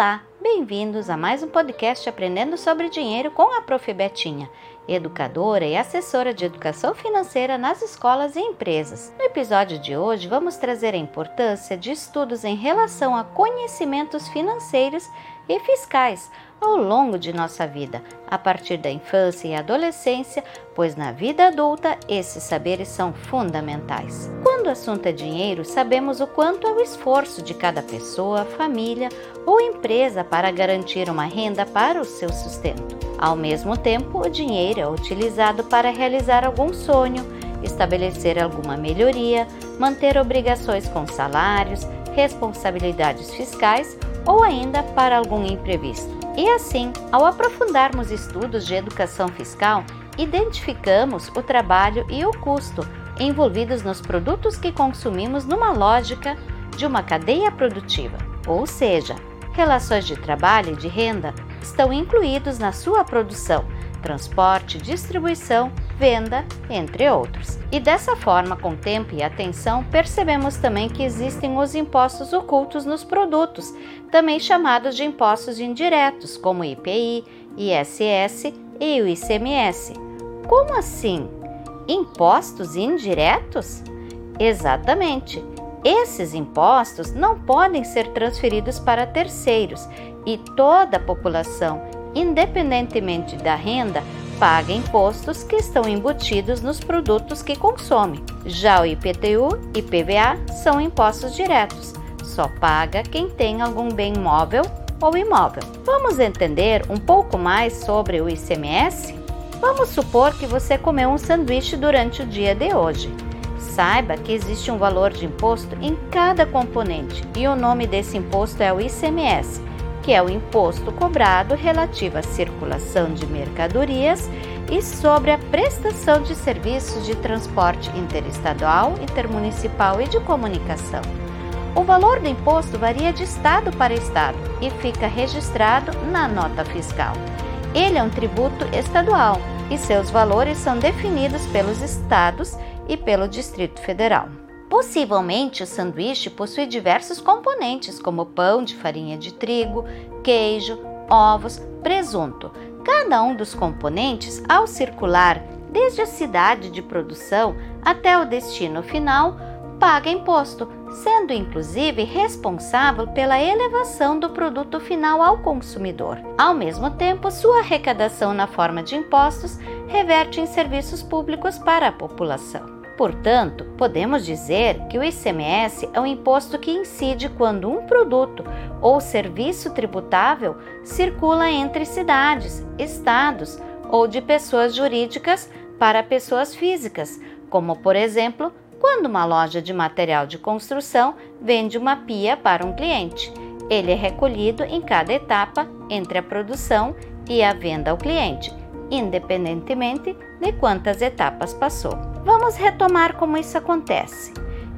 Olá, bem-vindos a mais um podcast Aprendendo sobre Dinheiro com a Prof. Betinha, educadora e assessora de educação financeira nas escolas e empresas. No episódio de hoje, vamos trazer a importância de estudos em relação a conhecimentos financeiros e fiscais ao longo de nossa vida, a partir da infância e adolescência, pois na vida adulta esses saberes são fundamentais. Quando o assunto é dinheiro, sabemos o quanto é o esforço de cada pessoa, família ou empresa para garantir uma renda para o seu sustento. Ao mesmo tempo, o dinheiro é utilizado para realizar algum sonho, estabelecer alguma melhoria, manter obrigações com salários, responsabilidades fiscais ou ainda para algum imprevisto. E assim, ao aprofundarmos estudos de educação fiscal, identificamos o trabalho e o custo envolvidos nos produtos que consumimos numa lógica de uma cadeia produtiva, ou seja, relações de trabalho e de renda estão incluídos na sua produção, transporte, distribuição, venda, entre outros. E dessa forma, com tempo e atenção, percebemos também que existem os impostos ocultos nos produtos, também chamados de impostos indiretos, como IPI, ISS e o ICMS. Como assim? Impostos indiretos? Exatamente. Esses impostos não podem ser transferidos para terceiros e toda a população, independentemente da renda, paga impostos que estão embutidos nos produtos que consome. Já o IPTU e IPVA são impostos diretos, só paga quem tem algum bem móvel ou imóvel. Vamos entender um pouco mais sobre o ICMS? Vamos supor que você comeu um sanduíche durante o dia de hoje. Saiba que existe um valor de imposto em cada componente e o nome desse imposto é o ICMS que é o imposto cobrado relativo à circulação de mercadorias e sobre a prestação de serviços de transporte interestadual, intermunicipal e de comunicação. O valor do imposto varia de estado para estado e fica registrado na nota fiscal. Ele é um tributo estadual e seus valores são definidos pelos estados e pelo Distrito Federal. Possivelmente, o sanduíche possui diversos componentes, como pão de farinha de trigo, queijo, ovos, presunto. Cada um dos componentes, ao circular desde a cidade de produção até o destino final, paga imposto, sendo inclusive responsável pela elevação do produto final ao consumidor. Ao mesmo tempo, sua arrecadação na forma de impostos reverte em serviços públicos para a população. Portanto, podemos dizer que o ICMS é um imposto que incide quando um produto ou serviço tributável circula entre cidades, estados ou de pessoas jurídicas para pessoas físicas, como por exemplo, quando uma loja de material de construção vende uma pia para um cliente. Ele é recolhido em cada etapa entre a produção e a venda ao cliente, independentemente de quantas etapas passou. Vamos retomar como isso acontece.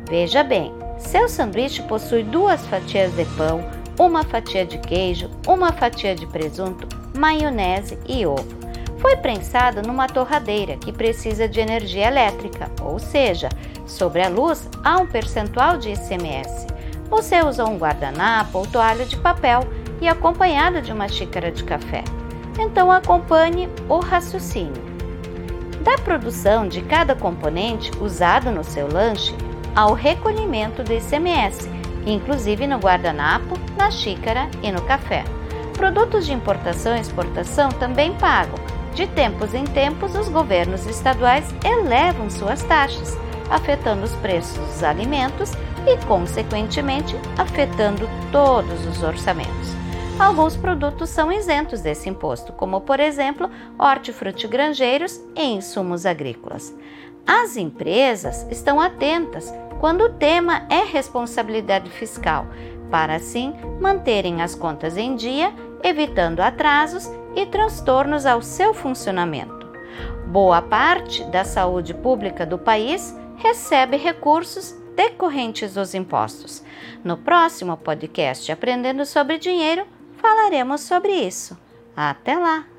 Veja bem, seu sanduíche possui duas fatias de pão, uma fatia de queijo, uma fatia de presunto, maionese e ovo. Foi prensado numa torradeira que precisa de energia elétrica, ou seja, sobre a luz há um percentual de ICMS. Você usa um guardanapo ou toalha de papel e acompanhado de uma xícara de café. Então acompanhe o raciocínio. Da produção de cada componente usado no seu lanche ao recolhimento do ICMS, inclusive no guardanapo, na xícara e no café. Produtos de importação e exportação também pagam. De tempos em tempos, os governos estaduais elevam suas taxas, afetando os preços dos alimentos e, consequentemente, afetando todos os orçamentos. Alguns produtos são isentos desse imposto, como por exemplo hortifrutigranjeiros e insumos agrícolas. As empresas estão atentas quando o tema é responsabilidade fiscal, para assim manterem as contas em dia, evitando atrasos e transtornos ao seu funcionamento. Boa parte da saúde pública do país recebe recursos decorrentes dos impostos. No próximo podcast Aprendendo sobre Dinheiro, falaremos sobre isso. Até lá!